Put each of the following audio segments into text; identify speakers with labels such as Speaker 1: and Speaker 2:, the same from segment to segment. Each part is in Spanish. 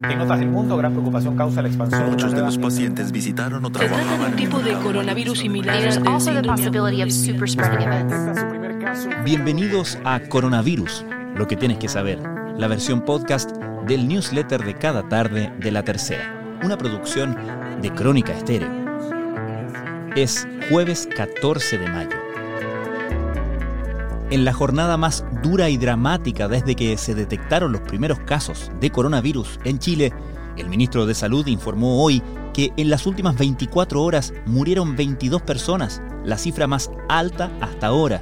Speaker 1: En otras del mundo, gran preocupación causa la expansión.
Speaker 2: Muchos de los pacientes visitaron o
Speaker 3: Se trata de un tipo de coronavirus similar al
Speaker 1: caso.
Speaker 4: Bienvenidos a Coronavirus, lo que tienes que saber, la versión podcast del newsletter de cada tarde de la tercera, una producción de Crónica Estéreo. Es jueves 14 de mayo. En la jornada más dura y dramática desde que se detectaron los primeros casos de coronavirus en Chile, el ministro de Salud informó hoy que en las últimas 24 horas murieron 22 personas, la cifra más alta hasta ahora.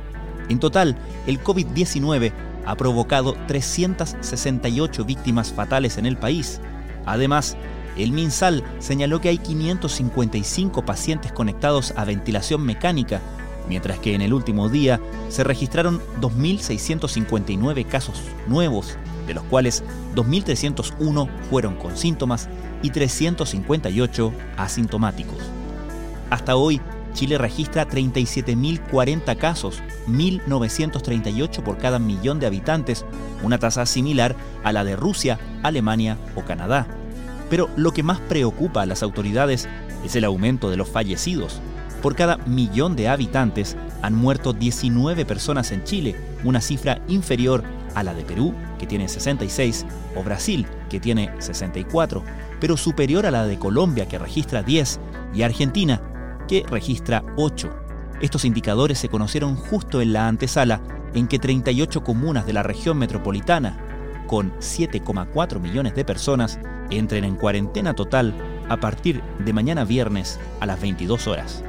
Speaker 4: En total, el COVID-19 ha provocado 368 víctimas fatales en el país. Además, el MinSal señaló que hay 555 pacientes conectados a ventilación mecánica, mientras que en el último día se registraron 2.659 casos nuevos, de los cuales 2.301 fueron con síntomas y 358 asintomáticos. Hasta hoy, Chile registra 37.040 casos, 1.938 por cada millón de habitantes, una tasa similar a la de Rusia, Alemania o Canadá. Pero lo que más preocupa a las autoridades es el aumento de los fallecidos. Por cada millón de habitantes han muerto 19 personas en Chile, una cifra inferior a la de Perú, que tiene 66, o Brasil, que tiene 64, pero superior a la de Colombia, que registra 10, y Argentina, que registra 8. Estos indicadores se conocieron justo en la antesala en que 38 comunas de la región metropolitana, con 7,4 millones de personas, entren en cuarentena total a partir de mañana viernes a las 22 horas.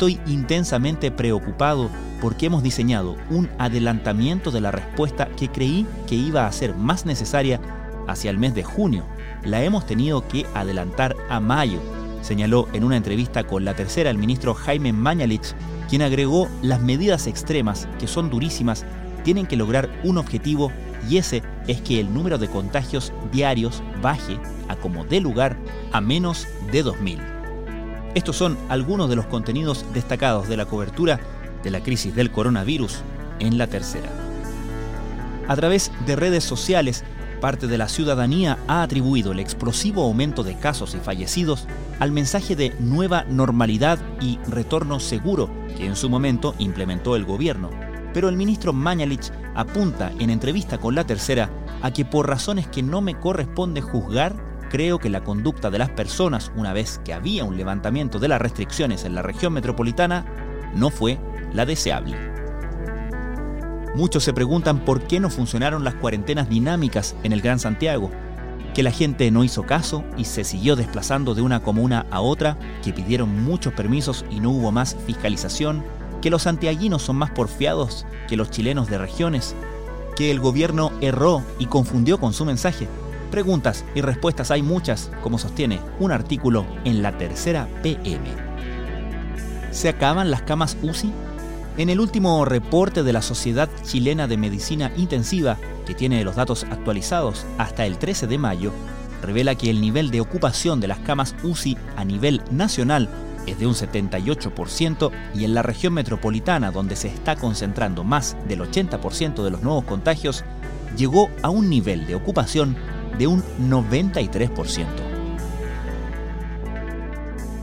Speaker 4: Estoy intensamente preocupado porque hemos diseñado un adelantamiento de la respuesta que creí que iba a ser más necesaria hacia el mes de junio. La hemos tenido que adelantar a mayo, señaló en una entrevista con la tercera el ministro Jaime Mañalich, quien agregó las medidas extremas, que son durísimas, tienen que lograr un objetivo y ese es que el número de contagios diarios baje a como dé lugar a menos de 2.000. Estos son algunos de los contenidos destacados de la cobertura de la crisis del coronavirus en la tercera. A través de redes sociales, parte de la ciudadanía ha atribuido el explosivo aumento de casos y fallecidos al mensaje de nueva normalidad y retorno seguro que en su momento implementó el gobierno. Pero el ministro Mañalich apunta en entrevista con la tercera a que por razones que no me corresponde juzgar, creo que la conducta de las personas una vez que había un levantamiento de las restricciones en la región metropolitana no fue la deseable. Muchos se preguntan por qué no funcionaron las cuarentenas dinámicas en el Gran Santiago, que la gente no hizo caso y se siguió desplazando de una comuna a otra, que pidieron muchos permisos y no hubo más fiscalización, que los santiaguinos son más porfiados que los chilenos de regiones, que el gobierno erró y confundió con su mensaje. Preguntas y respuestas hay muchas, como sostiene un artículo en la tercera PM. ¿Se acaban las camas UCI? En el último reporte de la Sociedad Chilena de Medicina Intensiva, que tiene los datos actualizados hasta el 13 de mayo, revela que el nivel de ocupación de las camas UCI a nivel nacional es de un 78% y en la región metropolitana, donde se está concentrando más del 80% de los nuevos contagios, llegó a un nivel de ocupación de un 93%.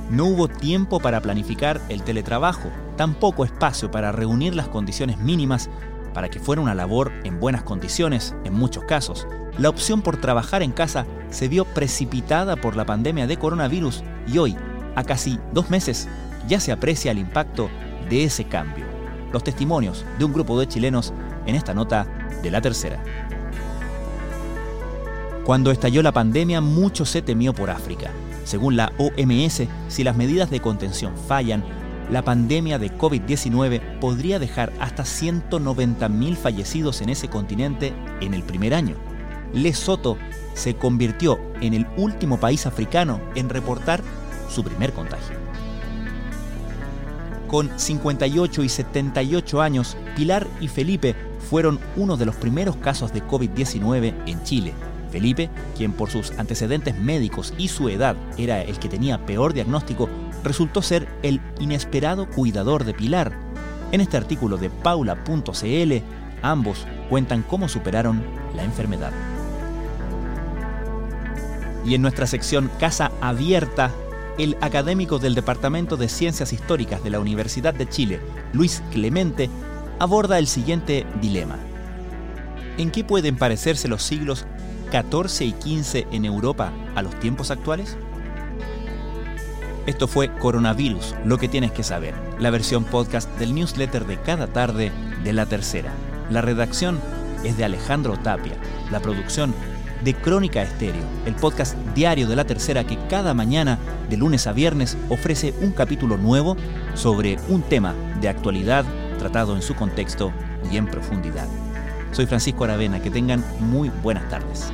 Speaker 4: No hubo tiempo para planificar el teletrabajo, tampoco espacio para reunir las condiciones mínimas para que fuera una labor en buenas condiciones en muchos casos. La opción por trabajar en casa se vio precipitada por la pandemia de coronavirus y hoy, a casi dos meses, ya se aprecia el impacto de ese cambio. Los testimonios de un grupo de chilenos en esta nota de la tercera. Cuando estalló la pandemia, mucho se temió por África. Según la OMS, si las medidas de contención fallan, la pandemia de COVID-19 podría dejar hasta 190.000 fallecidos en ese continente en el primer año. Lesoto se convirtió en el último país africano en reportar su primer contagio. Con 58 y 78 años, Pilar y Felipe fueron uno de los primeros casos de COVID-19 en Chile. Felipe, quien por sus antecedentes médicos y su edad era el que tenía peor diagnóstico, resultó ser el inesperado cuidador de Pilar. En este artículo de paula.cl, ambos cuentan cómo superaron la enfermedad. Y en nuestra sección Casa Abierta, el académico del Departamento de Ciencias Históricas de la Universidad de Chile, Luis Clemente, aborda el siguiente dilema. ¿En qué pueden parecerse los siglos XIV y XV en Europa a los tiempos actuales? Esto fue Coronavirus, lo que tienes que saber, la versión podcast del newsletter de cada tarde de la tercera. La redacción es de Alejandro Tapia, la producción de Crónica Estéreo, el podcast diario de la tercera que cada mañana, de lunes a viernes, ofrece un capítulo nuevo sobre un tema de actualidad tratado en su contexto y en profundidad. Soy Francisco Aravena, que tengan muy buenas tardes.